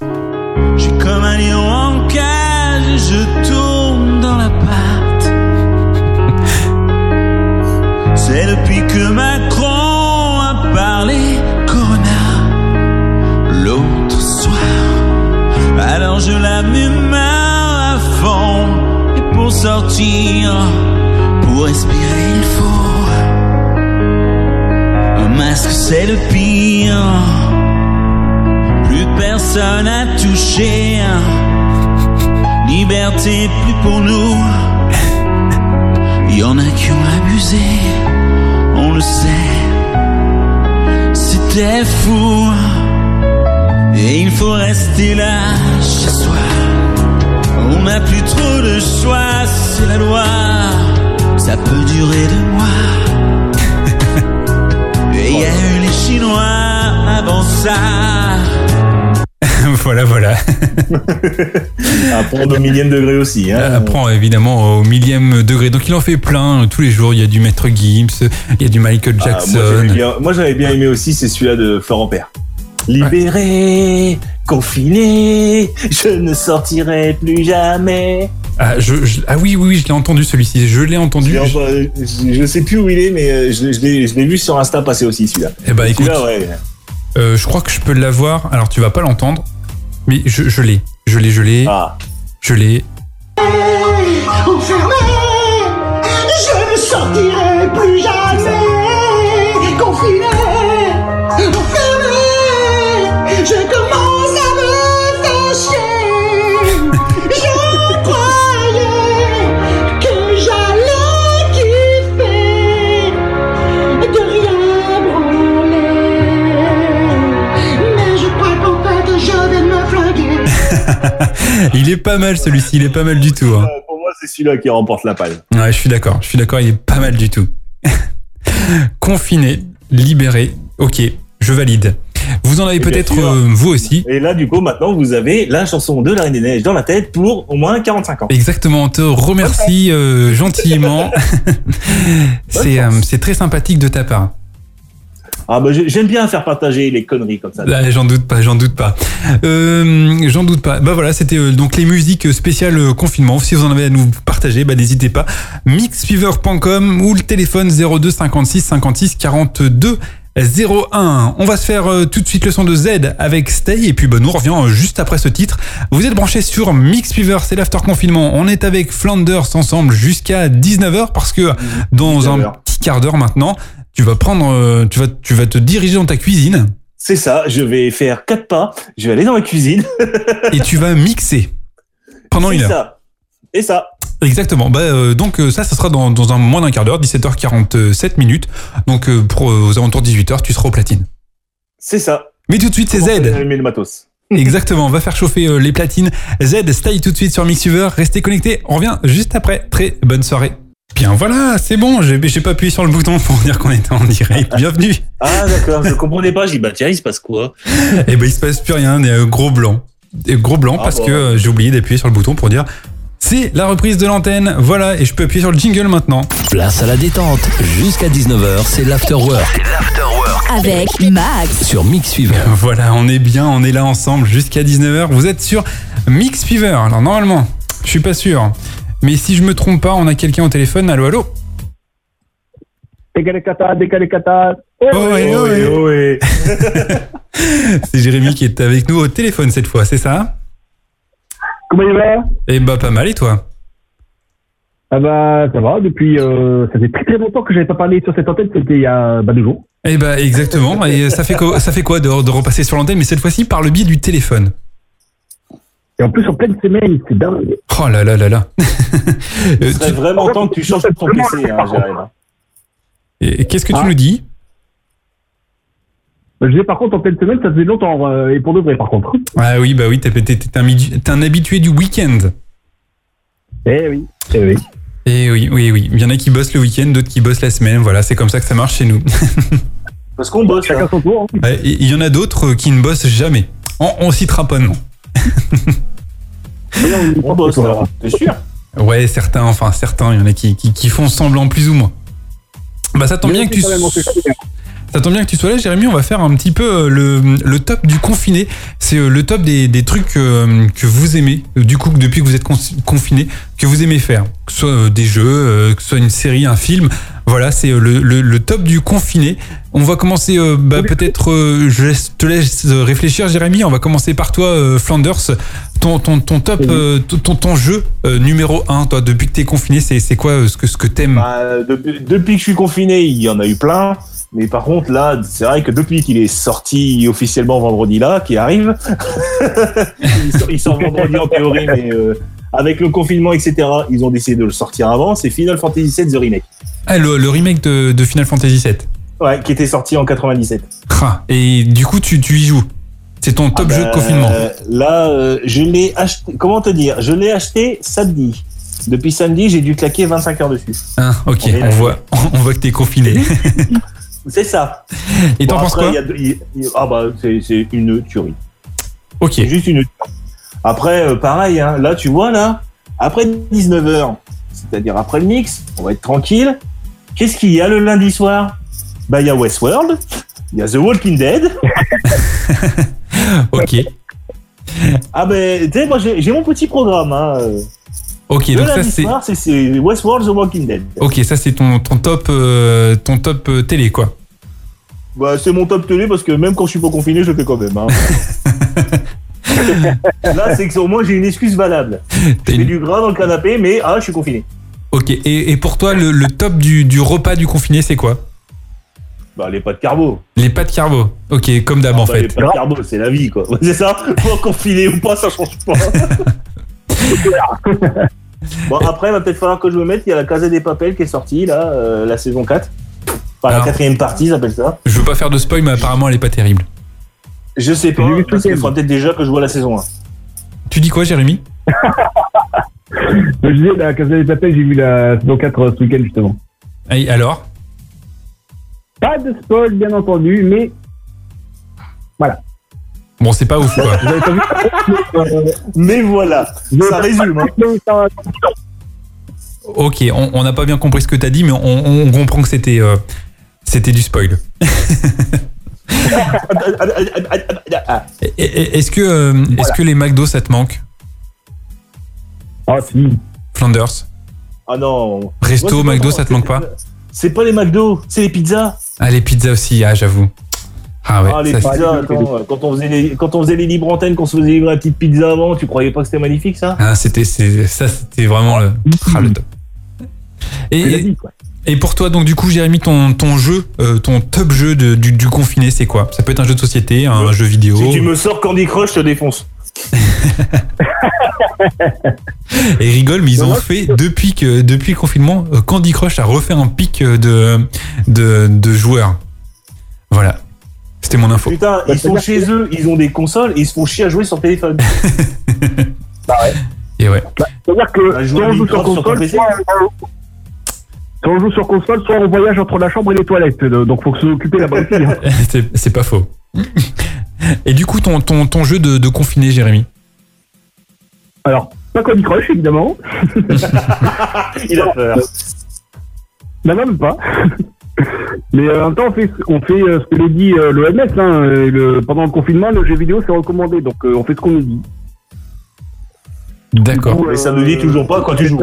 Speaker 6: Je comme un lion en cage, je tourne C'est depuis que Macron a parlé Corona l'autre soir. Alors je mains à fond et pour sortir, pour respirer il faut un masque, c'est le pire. Plus personne à toucher. Liberté plus pour nous. Y en a qui ont abusé, on le sait. C'était fou. Et il faut rester là chez soi. On n'a plus trop de choix, c'est la loi. Ça peut durer deux mois. Et il y a eu les Chinois avant ça.
Speaker 3: voilà voilà.
Speaker 4: À prendre au millième degré aussi. Hein.
Speaker 3: Apprend évidemment au millième degré. Donc il en fait plein euh, tous les jours. Il y a du Maître Gibbs, il y a du Michael
Speaker 4: Ah,
Speaker 3: Jackson.
Speaker 4: moi, j'avais bien aimé aussi, c'est celui-là de Florent Père. Libéré, confiné, je ne sortirai plus jamais.
Speaker 3: Ah, je, je- ah oui, oui, oui, je l'ai entendu celui-ci. Je l'ai entendu.
Speaker 4: Je, je sais plus où il est, mais euh, je, je l'ai vu sur Insta passer aussi celui-là.
Speaker 3: Eh ben écoute,
Speaker 4: ouais.
Speaker 3: euh, je crois que je peux l'avoir. Alors tu vas pas l'entendre, mais je, je l'ai. Je l'ai, je l'ai,
Speaker 4: Ah,
Speaker 3: je l'ai.
Speaker 7: Enfermé, je ne sortirai plus jamais. Confiné, enfermé, je
Speaker 3: Il est pas mal celui-ci. Il est pas mal du tout. hein.
Speaker 4: Pour moi, c'est celui-là qui remporte la palme.
Speaker 3: Ouais, je suis d'accord. Je suis d'accord. Il est pas mal du tout. Confiné, libéré. Ok, je valide. Vous en avez peut-être euh, vous aussi.
Speaker 4: Et là, du coup, maintenant, vous avez la chanson de la Reine des Neiges dans la tête pour au moins 45 ans.
Speaker 3: Exactement, on te remercie euh, gentiment. c'est euh, c'est très sympathique de ta part.
Speaker 4: Ah bah j'ai- j'aime bien faire partager les conneries comme ça.
Speaker 3: Là, j'en doute pas, j'en doute pas. Euh, j'en doute pas. Bah voilà, c'était euh, donc les musiques spéciales euh, confinement. Si vous en avez à nous partager, bah n'hésitez pas. Mixfever.com ou le téléphone 02 56 56 42 01. On va se faire euh, tout de suite le son de Z avec Stay et puis bah, nous revient juste après ce titre. Vous êtes branchés sur Mixfever, c'est l'after confinement. On est avec Flanders ensemble jusqu'à 19h parce que dans un
Speaker 4: 19h.
Speaker 3: petit quart d'heure maintenant, tu vas prendre, euh, tu vas, tu vas te diriger dans ta cuisine.
Speaker 4: C'est ça, je vais faire quatre pas, je vais aller dans ma cuisine.
Speaker 3: et tu vas mixer pendant une
Speaker 4: C'est
Speaker 3: heure.
Speaker 4: ça. Et ça.
Speaker 3: Exactement. Bah, euh, donc euh, ça, ça sera dans, dans un moins d'un quart d'heure, 17h47 minutes. Donc euh, pour euh, aux alentours de 18h, tu seras au platine.
Speaker 4: C'est ça.
Speaker 3: Mais tout de suite, c'est Z.
Speaker 4: le matos.
Speaker 3: Exactement. On va faire chauffer les platines. Z, stay tout de suite sur Mixuver. Restez connectés. On revient juste après. Très bonne soirée. Bien voilà, c'est bon. J'ai pas appuyé sur le bouton pour dire qu'on était en direct. Bienvenue.
Speaker 4: Ah d'accord, je comprenais pas. J'ai dit bah tiens, il se passe quoi?
Speaker 3: Et ben il se passe plus rien. Et, euh, gros blanc. Et gros blanc
Speaker 4: Ah
Speaker 3: parce
Speaker 4: bon.
Speaker 3: que euh, j'ai oublié d'appuyer sur le bouton pour dire C'est la reprise de l'antenne, voilà, et je peux appuyer sur le jingle maintenant.
Speaker 1: Place à la détente. Jusqu'à 19h, c'est l'afterwork
Speaker 2: Avec Max.
Speaker 1: sur Mix Fever.
Speaker 3: Voilà, on est bien, on est là ensemble jusqu'à 19h. Vous êtes sur Mix Fever. Alors normalement, je suis pas sûr. Mais si je me trompe pas, on a quelqu'un au téléphone. Allô, allô. Oh,
Speaker 4: Oh, oh.
Speaker 3: C'est Jérémy qui est avec nous au téléphone cette fois, c'est ça
Speaker 8: Comment il va?
Speaker 3: Eh bah pas mal, et toi?
Speaker 8: Ah bah ça va, depuis euh, ça fait très très longtemps que j'avais pas parlé sur cette antenne, c'était il y a bah, deux jours.
Speaker 3: Eh bah exactement. Et ça fait quoi, ça fait quoi de, de repasser sur l'antenne, mais cette fois-ci par le biais du téléphone?
Speaker 8: Et en plus en pleine semaine, c'est dingue.
Speaker 3: Oh là là là là.
Speaker 4: Il serait vraiment temps que tu changes ton PC, hein, Jérémy.
Speaker 3: et Qu'est-ce que tu nous dis
Speaker 8: Je disais par contre en pleine semaine, ça faisait longtemps, euh, et pour de vrai par contre.
Speaker 3: Ah oui, bah oui, t'es t'es- t'es un, midi- t'es un habitué du week-end.
Speaker 8: Eh oui, eh oui.
Speaker 3: Et oui, oui, oui. Il y en a qui bossent le week-end, d'autres qui bossent la semaine. Voilà, c'est comme ça que ça marche chez nous.
Speaker 4: Parce qu'on bosse.
Speaker 8: Chacun
Speaker 4: hein.
Speaker 8: son tour. hein.
Speaker 3: Il y en a d'autres qui ne bossent jamais. On, on citera pas de nom.
Speaker 4: On bosse, là. T'es sûr
Speaker 3: Ouais, certains, enfin certains, il y en a qui, qui, qui font semblant plus ou moins. Bah ça tombe bien que tu
Speaker 8: Ça
Speaker 3: tombe bien que tu sois là, Jérémy. On va faire un petit peu euh, le, le top du confiné. C'est euh, le top des, des trucs euh, que vous aimez. Du coup, depuis que vous êtes con- confiné, que vous aimez faire, que ce soit des jeux, que ce soit une série, un film. Voilà, c'est le, le, le top du confiné. On va commencer, euh, bah, peut-être, euh, je te laisse réfléchir, Jérémy. On va commencer par toi, euh, Flanders. Ton, ton, ton top, ton, ton- jeu numéro 1, toi, depuis que t'es confiné, c'est quoi ce que, ce que t'aimes?
Speaker 4: Bah, depuis que je suis confiné, il y en a eu plein. Mais par contre, là, c'est vrai que depuis qu'il est sorti officiellement vendredi là, qui arrive, il, sort, il sort vendredi en théorie, mais euh, avec le confinement, etc., ils ont décidé de le sortir avant. C'est Final Fantasy VII The Remake,
Speaker 3: Ah, le, le remake de, de Final Fantasy VII.
Speaker 4: ouais, qui était sorti en 97.
Speaker 3: Ah, et du coup, tu, tu y joues. C'est ton top
Speaker 4: Ah
Speaker 3: jeu de
Speaker 4: bah,
Speaker 3: confinement.
Speaker 4: Là, euh, je l'ai acheté. Comment te dire Je l'ai acheté samedi. Depuis samedi, j'ai dû claquer 25 heures dessus.
Speaker 3: Hein, ok,
Speaker 4: on
Speaker 3: on voit, on voit que t'es confiné.
Speaker 4: C'est ça.
Speaker 3: Et t'en
Speaker 4: Bon,
Speaker 3: penses
Speaker 4: après,
Speaker 3: quoi
Speaker 4: y a Ah bah, c'est c'est une tuerie.
Speaker 3: Ok.
Speaker 4: C'est juste une. Après, euh, pareil, hein, là, tu vois, là, après 19h, c'est-à-dire après le mix, on va être tranquille. Qu'est-ce qu'il y a le lundi soir? Bah, il y a Westworld, il y a The Walking Dead.
Speaker 3: Ok.
Speaker 4: Ah, ben, tu sais, moi, j'ai j'ai mon petit programme. Hein.
Speaker 3: Ok, donc ça c'est.
Speaker 4: Westworld, The Walking Dead.
Speaker 3: Ok, ça c'est ton, ton top, euh, ton top euh, télé quoi.
Speaker 4: Bah, c'est mon top télé parce que même quand je suis pas confiné, je le fais quand même. Hein. là, c'est que au moins, j'ai une excuse valable.
Speaker 3: Une-
Speaker 4: du gras dans le canapé, mais ah, je suis confiné.
Speaker 3: Ok. Et, et pour toi, le, le top du, du repas du confiné, c'est quoi?
Speaker 4: Bah, les pâtes carbo.
Speaker 3: Les pâtes carbo. Ok, comme d'hab en
Speaker 4: Bah, Les
Speaker 3: fait.
Speaker 4: pâtes carbo, c'est la vie, quoi. C'est ça Pour confiné ou pas, ça change pas. bon, après, il va peut-être falloir que je me mette. Il y a la Casa des Papels qui est sortie, là, euh, la saison 4. Enfin,
Speaker 3: Alors.
Speaker 4: la quatrième partie, ça s'appelle ça.
Speaker 3: Je veux pas faire de spoil, mais apparemment elle est pas terrible.
Speaker 4: Je sais pas,
Speaker 8: vu ce
Speaker 4: parce qu'il faudra peut-être déjà que je vois la saison 1.
Speaker 3: Tu dis quoi, Jérémy?
Speaker 8: Je disais, la Casa des Papel, j'ai vu la saison 4 euh, ce week-end justement.
Speaker 3: Aïe, alors?
Speaker 8: Pas de spoil, bien entendu, mais
Speaker 3: Bon, c'est pas ouf quoi.
Speaker 4: Mais voilà,
Speaker 8: je-
Speaker 4: ça résume. Hein.
Speaker 3: Ok, on n'a pas bien compris ce que t'as dit, mais on, on comprend que c'était euh, c'était du spoil. Est-ce que, euh, est-ce que les McDo ça te manque?
Speaker 8: Ah si.
Speaker 3: Flanders
Speaker 4: Ah non.
Speaker 3: Resto,
Speaker 4: Moi, c'est pas
Speaker 3: McDo, ça te manque pas?
Speaker 4: C'est pas les McDo, c'est les pizzas.
Speaker 3: Ah, les pizzas aussi, ah, j'avoue. Ah ouais,
Speaker 4: ah, les
Speaker 3: ça,
Speaker 4: pizzas, attends, quand on faisait les, quand on faisait les libres antennes, qu'on se faisait livrer la petite pizza avant, tu croyais pas que c'était magnifique, ça?
Speaker 3: Ah, c'était, ça, c'était vraiment le, ah, le top. Et,
Speaker 8: vie, quoi.
Speaker 3: et pour toi, donc du coup, Jérémy, ton, ton jeu, euh, ton top jeu de- du, du confiné, c'est quoi? Ça peut être un jeu de société, un
Speaker 4: Ouais.
Speaker 3: jeu vidéo.
Speaker 4: Si tu me sors Candy Crush, je te défonce.
Speaker 3: Et rigole, mais ils ont fait depuis que depuis le confinement, euh, Candy Crush a refait un pic de de, de joueurs. Voilà, c'était mon info.
Speaker 4: Putain, ils sont chez eux, ils ont des consoles et ils se font chier à jouer sur téléphone.
Speaker 3: Et ouais.
Speaker 8: C'est-à-dire que
Speaker 4: Bah,
Speaker 8: on joue sur
Speaker 4: sur
Speaker 8: console,
Speaker 4: PC.
Speaker 8: soit soit on joue sur console, soit on voyage entre la chambre et les toilettes. Euh, Donc faut se occuper là-bas aussi. hein.
Speaker 3: c'est c'est pas faux. Et du coup, ton ton, ton jeu de, de confiné, Jérémy?
Speaker 8: Alors, Pas Candy Crush, évidemment.
Speaker 4: Il a peur.
Speaker 8: Non, non, même pas. Mais euh, en même temps, on fait, on fait euh, ce que nous dit euh, l'OMS. Hein, le, pendant le confinement, le jeu vidéo, c'est recommandé. Donc, on fait ce qu'on nous dit.
Speaker 3: D'accord.
Speaker 4: Mais ça ne dit toujours pas quand tu joues.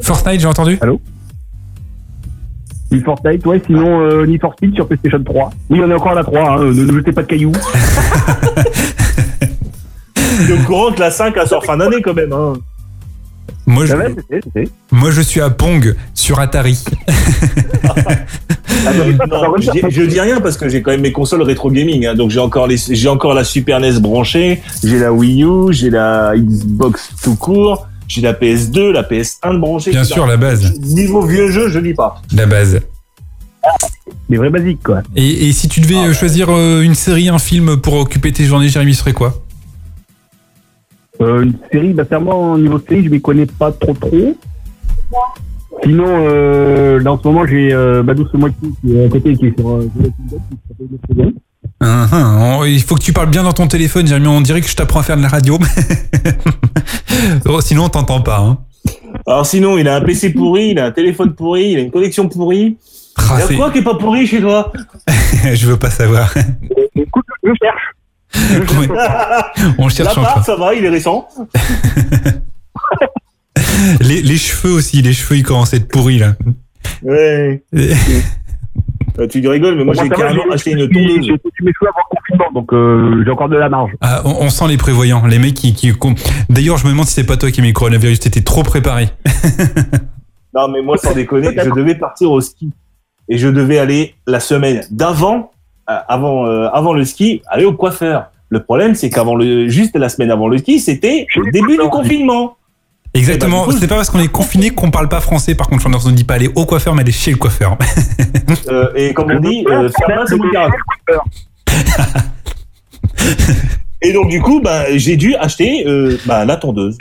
Speaker 3: Fortnite, j'ai entendu
Speaker 8: Need for Speed, ouais, sinon euh, Need for Speed sur PlayStation 3. Oui, on est encore à la 3, hein, ne, ne jetez pas de cailloux.
Speaker 4: Le courant que la 5 a sort fin d'année quand même. Hein.
Speaker 3: Moi, je,
Speaker 8: Ah ouais, c'est- c'est-
Speaker 3: moi, je suis à Pong sur Atari.
Speaker 8: Ah, bah,
Speaker 4: Non, je, dis- je dis rien parce que j'ai quand même mes consoles rétro gaming. hein. donc j'ai encore les, j'ai encore la Super NES branchée, j'ai la Wii U, j'ai la Xbox tout court, j'ai la PS2, la PS1 branchée.
Speaker 3: Bien sûr, la base.
Speaker 4: Niveau vieux jeu, je dis pas.
Speaker 3: La base.
Speaker 8: Les vrais basiques, quoi.
Speaker 3: Et, et si tu devais euh, choisir euh, une série, un film pour occuper tes journées, Jérémy, ce serait quoi?
Speaker 8: Euh, une série, bah, clairement, au niveau série, je m'y connais pas trop trop. Sinon, euh, là, en ce moment, j'ai euh, Badou Moitié qui est à côté, qui est sur euh,
Speaker 3: hein, on- Il faut que tu parles bien dans ton téléphone, Jérémy. On dirait que je t'apprends à faire de la radio. Oh, Sinon, on t'entend pas. Hein.
Speaker 4: Alors sinon, il a un PC pourri, il a un téléphone pourri, il a une connexion pourrie.
Speaker 3: Ah,
Speaker 4: Il y a
Speaker 3: c'est-
Speaker 4: quoi qui est pas pourri chez toi?
Speaker 3: Je veux pas savoir.
Speaker 8: Écoute, je cherche.
Speaker 3: On cherche encore.
Speaker 4: ça va, il est récent.
Speaker 3: Les, les cheveux aussi, les cheveux ils commencent à être pourris là.
Speaker 4: Ouais. Euh, tu rigoles, mais moi j'ai carrément acheté une tondeuse.
Speaker 8: J'ai foutu mes cheveux avant le confinement, donc euh, j'ai encore de la marge.
Speaker 3: Ah, on, on sent les prévoyants, les mecs qui. qui D'ailleurs, je me demande si c'est pas toi qui mis le coronavirus, t'étais trop préparé.
Speaker 4: Non, mais moi, sans déconner, je devais partir au ski. Et je devais aller la semaine d'avant, avant, euh, avant le ski, aller au coiffeur. Le problème, c'est qu'avant le, juste la semaine avant le ski, c'était le début du confinement.
Speaker 3: Exactement,
Speaker 4: coup,
Speaker 3: c'est pas parce qu'on est confiné qu'on parle pas français. Par contre, Flanders ne dit pas aller au coiffeur, mais aller chez le coiffeur.
Speaker 4: Euh, et comme on dit, euh, faire mal, c'est mon caractère. Et donc, du coup, bah, j'ai dû acheter euh, bah, la tondeuse.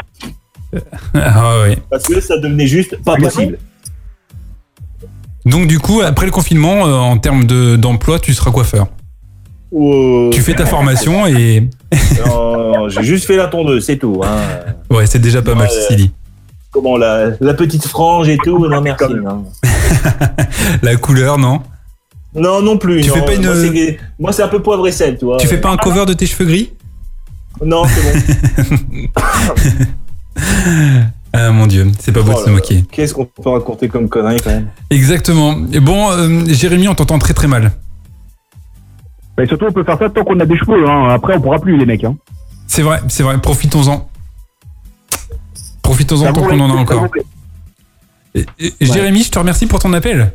Speaker 3: ah.
Speaker 4: Parce que ça devenait juste pas possible.
Speaker 3: Donc du coup, après le confinement, euh, en termes de- d'emploi, tu seras coiffeur.
Speaker 4: Euh,
Speaker 3: Tu fais ta formation et
Speaker 4: non, j'ai juste fait la tondeuse, c'est tout. Hein.
Speaker 3: ouais, c'est déjà pas mal ceci dit.
Speaker 4: Comment la, la petite frange et tout, non merci. non.
Speaker 3: La couleur, non?
Speaker 4: Non, non plus.
Speaker 3: Tu
Speaker 4: non.
Speaker 3: fais pas une-
Speaker 4: Moi, c'est- Moi, c'est un peu poivre et sel, tu vois.
Speaker 3: Tu fais pas un cover de tes cheveux gris?
Speaker 4: Non, c'est bon.
Speaker 3: Ah mon dieu, c'est pas beau
Speaker 4: Oh
Speaker 3: de se
Speaker 4: là
Speaker 3: moquer.
Speaker 4: Qu'est-ce qu'on peut raconter comme connerie quand même
Speaker 3: Exactement. Et bon, euh, Jérémy, on t'entend très très mal.
Speaker 8: Et surtout, on peut faire ça tant qu'on a des cheveux. Hein. Après, on pourra plus, les mecs. Hein.
Speaker 3: C'est vrai, c'est vrai. Profitons-en. Profitons-en tant qu'on en a encore. Et- Jérémy, je te remercie pour ton appel.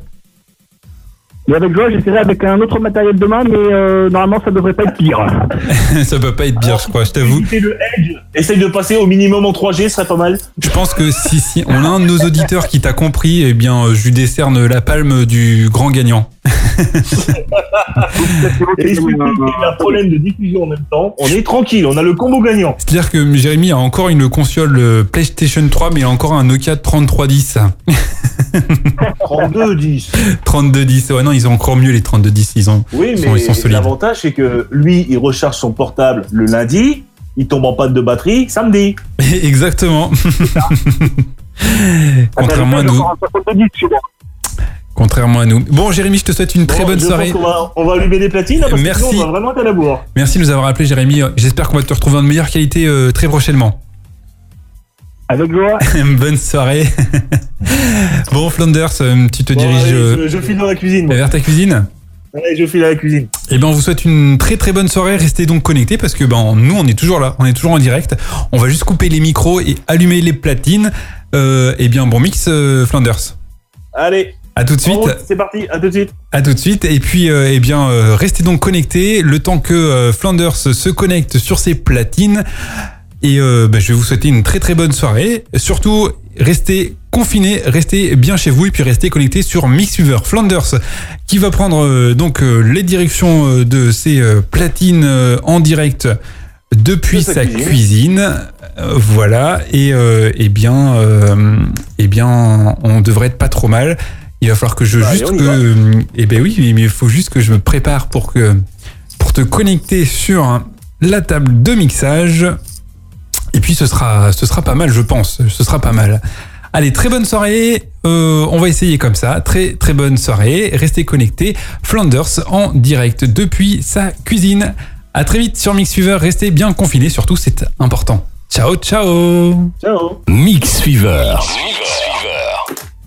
Speaker 8: Mais avec joie, j'essaierai avec un autre matériel demain, mais euh, normalement, ça devrait pas être pire.
Speaker 3: Ça peut pas être bien, je crois, je t'avoue.
Speaker 4: Le edge. Essaye de passer au minimum en 3G, ce serait pas mal.
Speaker 3: Je pense que si, si on a un de nos auditeurs qui t'a compris, eh bien, je lui décerne la palme du grand gagnant.
Speaker 4: Et un problème de diffusion en même temps. On est tranquille, on a le combo gagnant.
Speaker 3: C'est-à-dire que Jérémy a encore une console euh, PlayStation 3, mais il a encore un Nokia 3310.
Speaker 4: 32, 10.
Speaker 3: 3210, ouais, non, ils ont encore mieux les 3210, ils ont.
Speaker 4: Oui,
Speaker 3: Ils
Speaker 4: mais
Speaker 3: sont- ils sont solides.
Speaker 4: l'avantage, c'est que lui, il recharge son portable le lundi, il tombe en panne de batterie samedi.
Speaker 3: Exactement. Contrairement à nous. Contrairement à nous. Bon, Jérémy, je te souhaite une très
Speaker 4: Bon,
Speaker 3: bonne
Speaker 4: je
Speaker 3: soirée.
Speaker 4: va, on va allumer des platines, parce
Speaker 3: Merci.
Speaker 4: que sinon, on va vraiment être à la bourre.
Speaker 3: Merci de nous avoir appelé, Jérémy. J'espère qu'on va te retrouver en meilleure qualité euh, très prochainement.
Speaker 8: Avec joie.
Speaker 3: Bonne soirée. bon, Flanders, euh, tu te
Speaker 4: Bon,
Speaker 3: diriges
Speaker 4: allez,
Speaker 3: euh,
Speaker 4: je, je file dans la cuisine.
Speaker 3: vers ta cuisine.
Speaker 4: Allez, je file à la cuisine.
Speaker 3: Eh bien, on vous souhaite une très très bonne soirée. Restez donc connectés parce que ben, nous, on est toujours là. On est toujours en direct. On va juste couper les micros et allumer les platines. Euh, eh bien, bon mix, euh, Flanders.
Speaker 4: Allez,
Speaker 3: À tout de suite.
Speaker 4: c'est parti, à tout de suite.
Speaker 3: À tout de suite. Et puis, euh, eh bien, euh, restez donc connectés le temps que euh, Flanders se connecte sur ses platines. Et bah, je vais vous souhaiter une très très bonne soirée. Surtout, restez confinés, restez bien chez vous et puis restez connectés sur Mixweaver Flanders qui va prendre donc les directions de ses platines en direct depuis
Speaker 4: De sa
Speaker 3: sa
Speaker 4: cuisine.
Speaker 3: cuisine. Euh, voilà. Et euh, eh bien, euh, eh bien, on devrait être pas trop mal. Il va falloir que je
Speaker 4: Bah,
Speaker 3: juste
Speaker 4: allez,
Speaker 3: que, eh ben oui, mais il faut juste que je me prépare pour que pour te connecter sur la table de mixage. Et puis ce sera, ce sera pas mal, je pense. Ce sera pas mal. Allez, très bonne soirée. Euh, on va essayer comme ça. Très très bonne soirée. Restez connectés. Flanders en direct depuis sa cuisine. À très vite sur Mix Fever. Restez bien confinés, surtout c'est important. Ciao ciao.
Speaker 4: Ciao.
Speaker 1: Mix Fever.